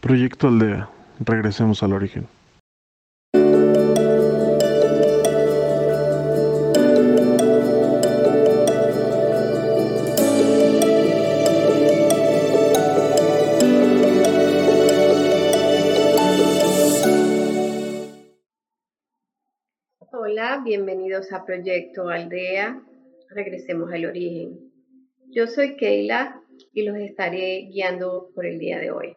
Proyecto Aldea. Regresemos al origen. Hola, bienvenidos a Proyecto Aldea. Regresemos al origen. Yo soy Keila y los estaré guiando por el día de hoy.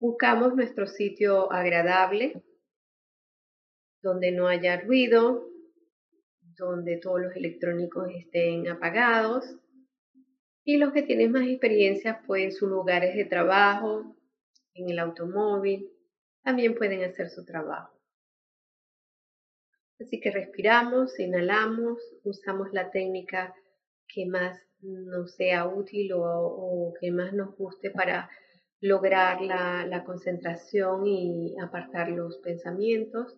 Buscamos nuestro sitio agradable, donde no haya ruido, donde todos los electrónicos estén apagados. Y los que tienen más experiencia, pues en sus lugares de trabajo, en el automóvil, también pueden hacer su trabajo. Así que respiramos, inhalamos, usamos la técnica que más nos sea útil o, que más nos guste para lograr la, concentración y apartar los pensamientos.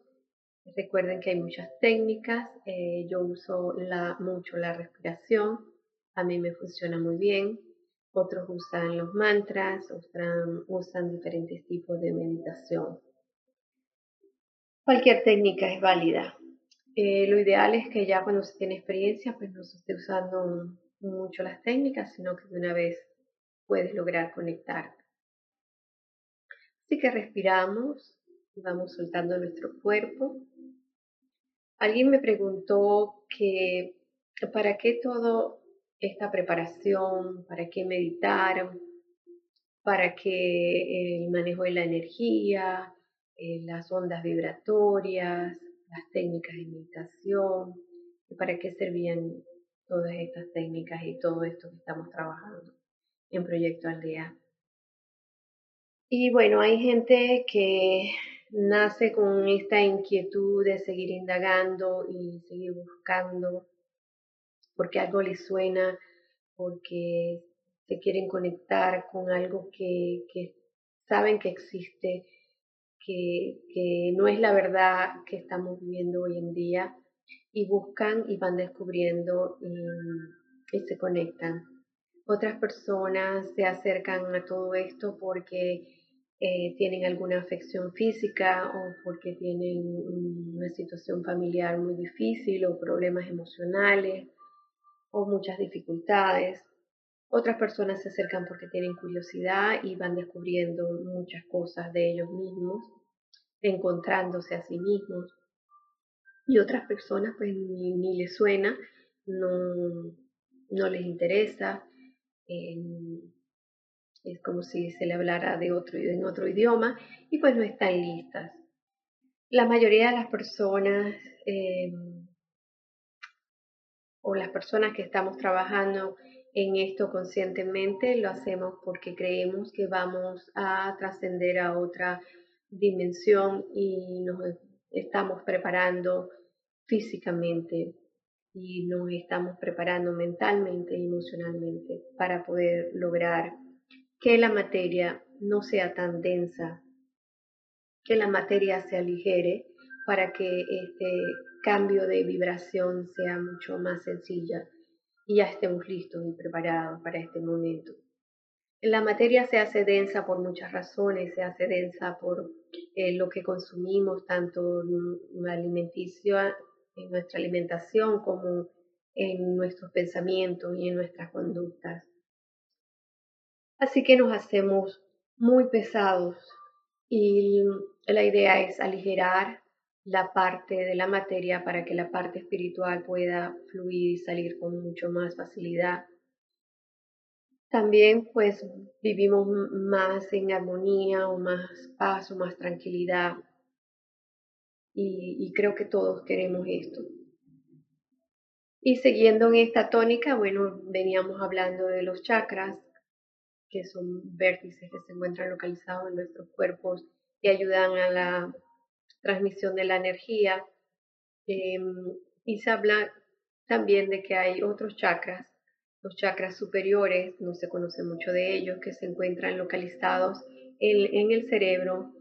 Recuerden que hay muchas técnicas, eh, yo uso la, mucho la respiración, a mí me funciona muy bien, otros usan los mantras, otros usan diferentes tipos de meditación. Cualquier técnica es válida. Eh, lo ideal es que ya cuando se tiene experiencia, pues no se esté usando mucho las técnicas, sino que de una vez puedes lograr conectar. Así que respiramos y vamos soltando nuestro cuerpo. Alguien me preguntó que para qué toda esta preparación, para qué meditar, para qué el manejo de la energía, eh, las ondas vibratorias, las técnicas de meditación, para qué servían todas estas técnicas y todo esto que estamos trabajando en Proyecto Aldea. Y bueno, hay gente que nace con esta inquietud de seguir indagando y seguir buscando porque algo les suena, porque se quieren conectar con algo que, que saben que existe que, no es la verdad que estamos viviendo hoy en día y buscan y van descubriendo y, se conectan. Otras personas se acercan a todo esto porque eh, tienen alguna afección física o porque tienen una situación familiar muy difícil o problemas emocionales o muchas dificultades. Otras personas se acercan porque tienen curiosidad y van descubriendo muchas cosas de ellos mismos, encontrándose a sí mismos. Y otras personas pues ni, les suena, no, no les interesa, es como si se le hablara de otro, en otro idioma y pues no están listas. La mayoría de las personas em, o las personas que estamos trabajando en esto conscientemente lo hacemos porque creemos que vamos a trascender a otra dimensión y nos estamos preparando físicamente y nos estamos preparando mentalmente y emocionalmente para poder lograr que la materia no sea tan densa, que la materia se aligere para que este cambio de vibración sea mucho más sencilla y ya estemos listos y preparados para este momento. La materia se hace densa por muchas razones, se hace densa por eh, lo que consumimos, tanto en, alimenticio, en nuestra alimentación como en nuestros pensamientos y en nuestras conductas. Así que nos hacemos muy pesados y la idea es aligerar la parte de la materia para que la parte espiritual pueda fluir y salir con mucho más facilidad. También pues vivimos más en armonía o más paz o más tranquilidad y, creo que todos queremos esto. Y siguiendo en esta tónica, bueno, veníamos hablando de los chakras, que son vértices que se encuentran localizados en nuestros cuerpos y ayudan a la transmisión de la energía. Em, y se habla también de que hay otros chakras, los chakras superiores, no se conoce mucho de ellos, que se encuentran localizados en, el cerebro.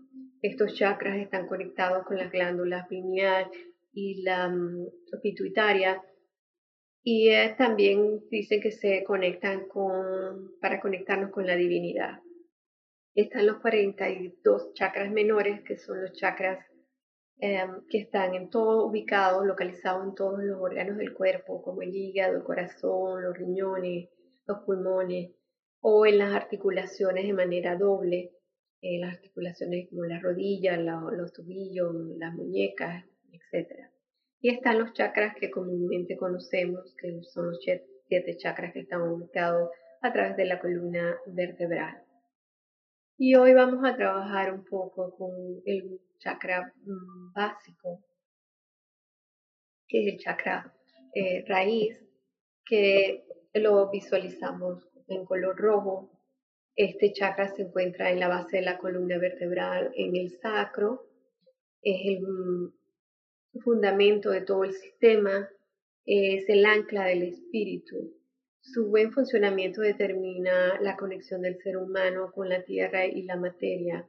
Estos chakras están conectados con las glándulas pineal y la mm, pituitaria. Y eh, también dicen que se conectan con, para conectarnos con la divinidad. Están los 42 chakras menores, que son los chakras em, que están en todo ubicados, localizados en todos los órganos del cuerpo, como el hígado, el corazón, los riñones, los pulmones, o en las articulaciones de manera doble, en las articulaciones como las rodillas, los tobillos, las muñecas, etc. Y están los chakras que comúnmente conocemos, que son los siete chakras que están ubicados a través de la columna vertebral. Y hoy vamos a trabajar un poco con el chakra mm, básico, que es el chakra eh, raíz, que lo visualizamos en color rojo. Este chakra se encuentra en la base de la columna vertebral, en el sacro. Es el mm, fundamento de todo el sistema, es el ancla del espíritu. Su buen funcionamiento determina la conexión del ser humano con la tierra y la materia.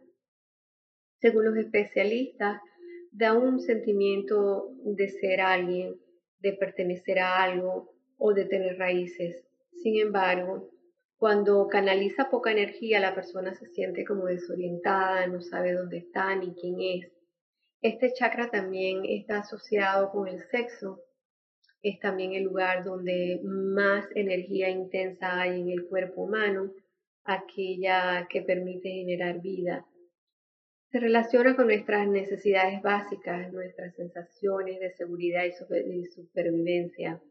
Según los especialistas, da un sentimiento de ser alguien, de pertenecer a algo o de tener raíces. Sin embargo, cuando canaliza poca energía, la persona se siente como desorientada, no sabe dónde está ni quién es. Este chakra también está asociado con el sexo. Es también el lugar donde más energía intensa hay en el cuerpo humano, aquella que permite generar vida. Se relaciona con nuestras necesidades básicas, nuestras sensaciones de seguridad y supervivencia.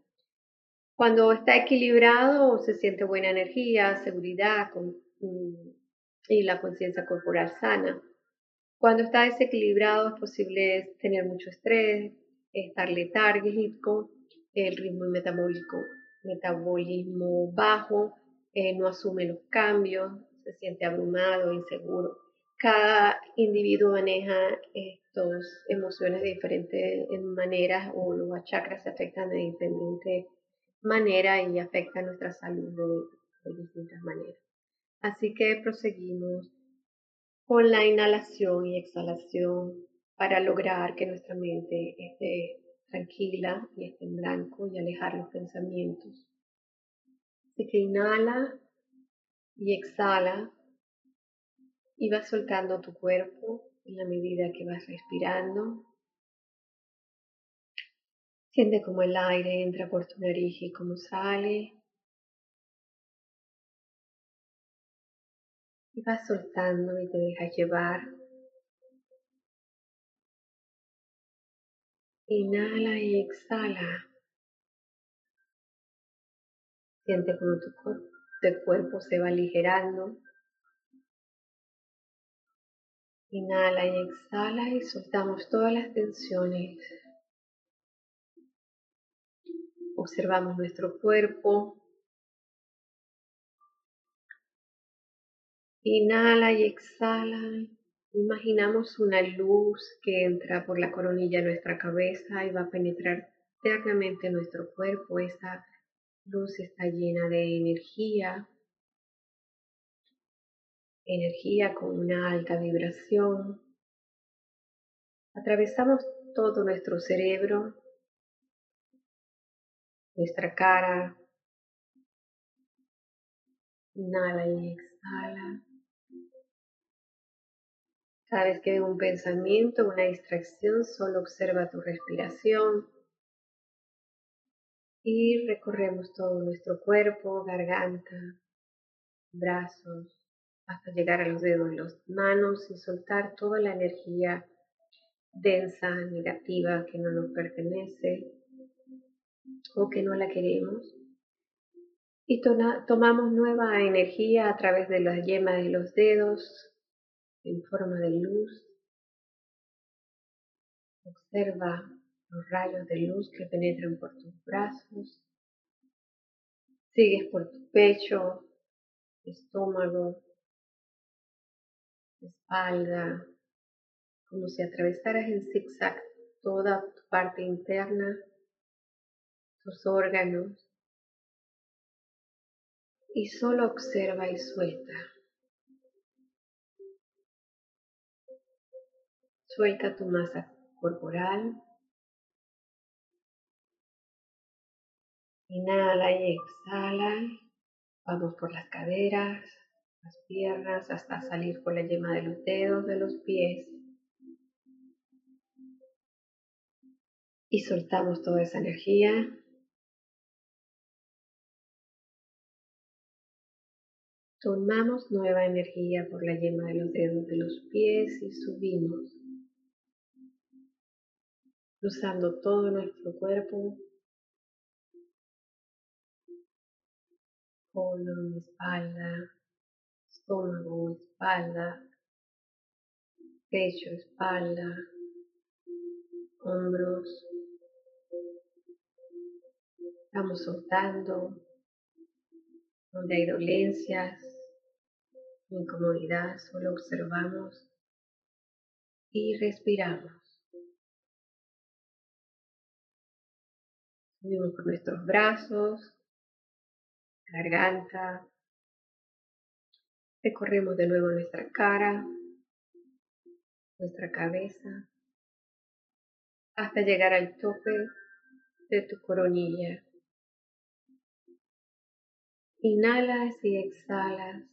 Cuando está equilibrado se siente buena energía, seguridad mm, y la conciencia corporal sana. Cuando está desequilibrado es posible tener mucho estrés, estar letárgico, el ritmo metabólico, metabolismo bajo, eh, no asume los cambios, se siente abrumado, inseguro. Cada individuo maneja estas emociones de diferentes maneras o los chakras se afectan de diferentes manera y afecta nuestra salud de, distintas maneras. Así que proseguimos con la inhalación y exhalación para lograr que nuestra mente esté tranquila y esté en blanco y alejar los pensamientos. Así que inhala y exhala y vas soltando tu cuerpo en la medida que vas respirando Siente como el aire entra por tu nariz y como sale. Y vas soltando y te dejas llevar. Inhala y exhala. Siente como tu cuerpo, tu cuerpo se va aligerando. Inhala y exhala y soltamos todas las tensiones Observamos nuestro cuerpo. Inhala y exhala. Imaginamos una luz que entra por la coronilla de nuestra cabeza y va a penetrar internamente nuestro cuerpo. Esta luz está llena de energía, energía con una alta vibración. Atravesamos todo nuestro cerebro nuestra cara. Inhala y exhala. Cada vez que hay un pensamiento, una distracción, solo observa tu respiración. Y recorremos todo nuestro cuerpo, garganta, brazos, hasta llegar a los dedos de las manos y soltar toda la energía densa, negativa que no nos pertenece o que no la queremos. Y tomamos nueva energía a través de las yemas de los dedos en forma de luz. Observa los rayos de luz que penetran por tus brazos. Sigues por tu pecho, estómago, espalda, como si atravesaras en zigzag toda tu parte interna tus órganos y solo observa y suelta. Suelta tu masa corporal. Inhala y exhala. Vamos por las caderas, las piernas hasta salir por la yema de los dedos de los pies. Y soltamos toda esa energía. Tomamos nueva energía por la yema de los dedos de los pies y subimos, cruzando todo nuestro cuerpo colon, espalda, estómago, espalda, pecho, espalda, hombros. Vamos soltando donde hay dolencias, incomodidad, solo observamos y respiramos. Subimos por nuestros brazos, garganta. Recorremos de nuevo nuestra cara, nuestra cabeza, hasta llegar al tope de tu coronilla. Inhalas y exhalas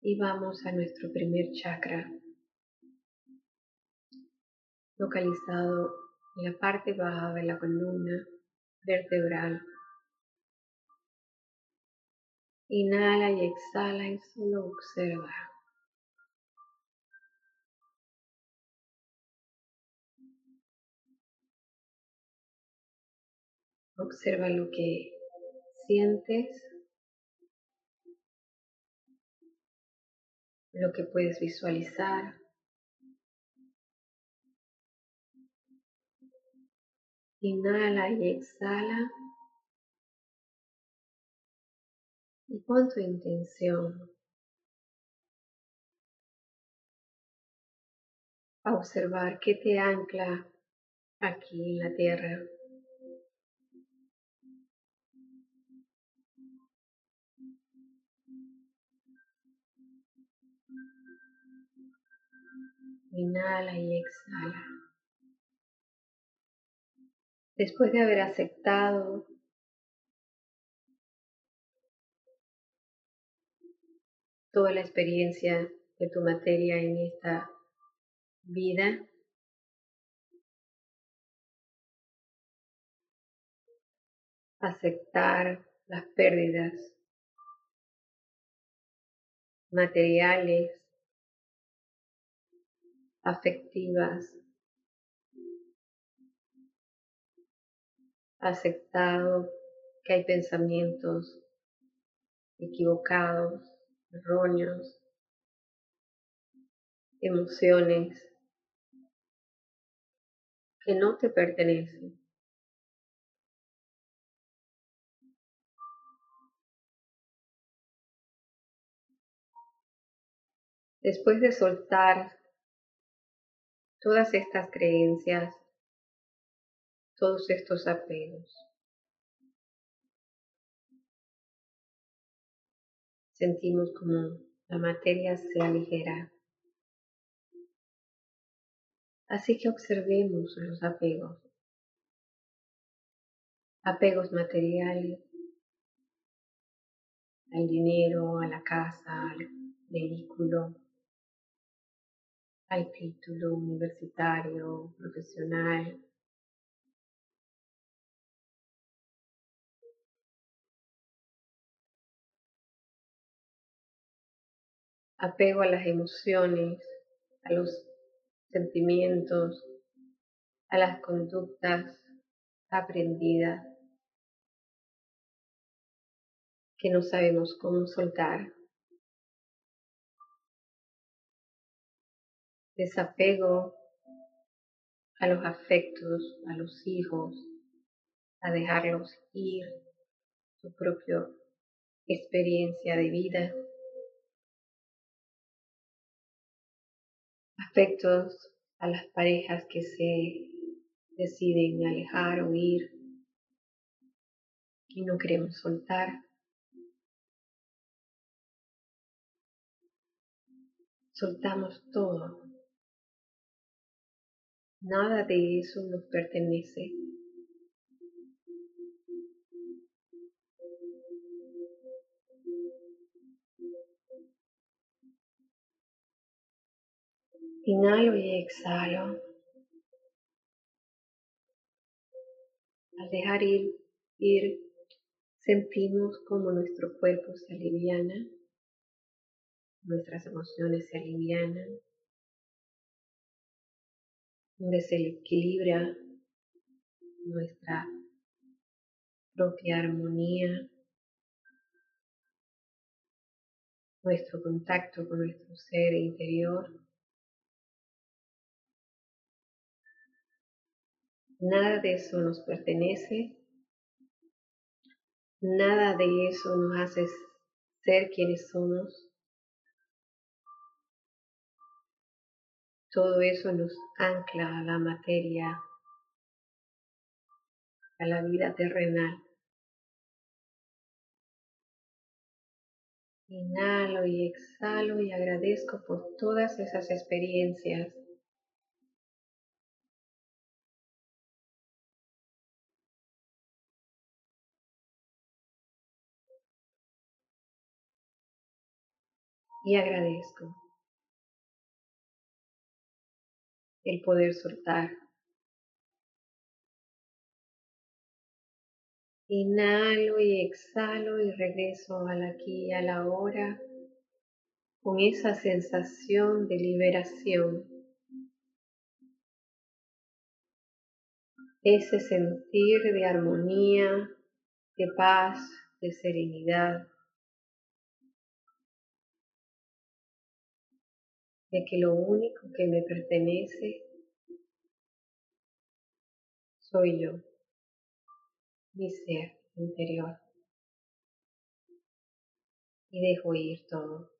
y vamos a nuestro primer chakra, localizado en la parte baja de la columna vertebral. Inhala y exhala y solo observa. Observa lo que sientes, lo que puedes visualizar. Inhala y exhala. y pon tu intención a observar qué te ancla aquí en la tierra. Inhala y exhala. Después de haber aceptado toda la experiencia de tu materia en esta vida. Aceptar las pérdidas materiales, afectivas, aceptado que hay pensamientos equivocados, erróneos, emociones que no te pertenecen. Después de soltar todas estas creencias, todos estos apegos, sentimos como la materia se aligera. Así que observemos los apegos. Apegos materiales al dinero, a la casa, al vehículo, al título universitario, profesional, apego a las emociones, a los sentimientos, a las conductas aprendidas que no sabemos cómo soltar. Desapego a los afectos, a los hijos, a dejarlos ir, su propia experiencia de vida. Aspectos a las parejas que se deciden alejar o ir y no queremos soltar. Soltamos todo. Nada de eso nos pertenece. Inhalo y exhalo. Al dejar ir, sentimos como nuestro cuerpo se aliviana, nuestras emociones se alivianan, donde se equilibra nuestra propia armonía, nuestro contacto con nuestro ser interior. Nada de eso nos pertenece, nada de eso nos hace ser quienes somos. Todo eso nos ancla a la materia, a la vida terrenal. Inhalo y exhalo y agradezco por todas esas experiencias y agradezco el poder soltar. Inhalo y exhalo y regreso al aquí y a la hora con esa sensación de liberación. Ese sentir de armonía, de paz, de serenidad. De que lo único que me pertenece soy yo, mi ser interior. Y dejo ir todo.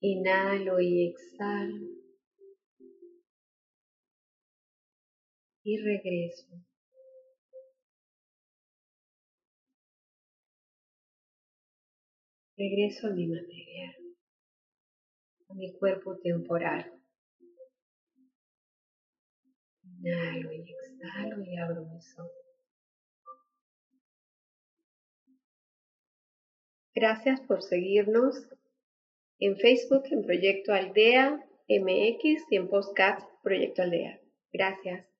Inhalo y exhalo. Y regreso. Regreso a mi materia, a mi cuerpo temporal. Inhalo y exhalo y abro mis ojos. Gracias por seguirnos en Facebook en Proyecto Aldea MX y en Postcat Proyecto Aldea. Gracias.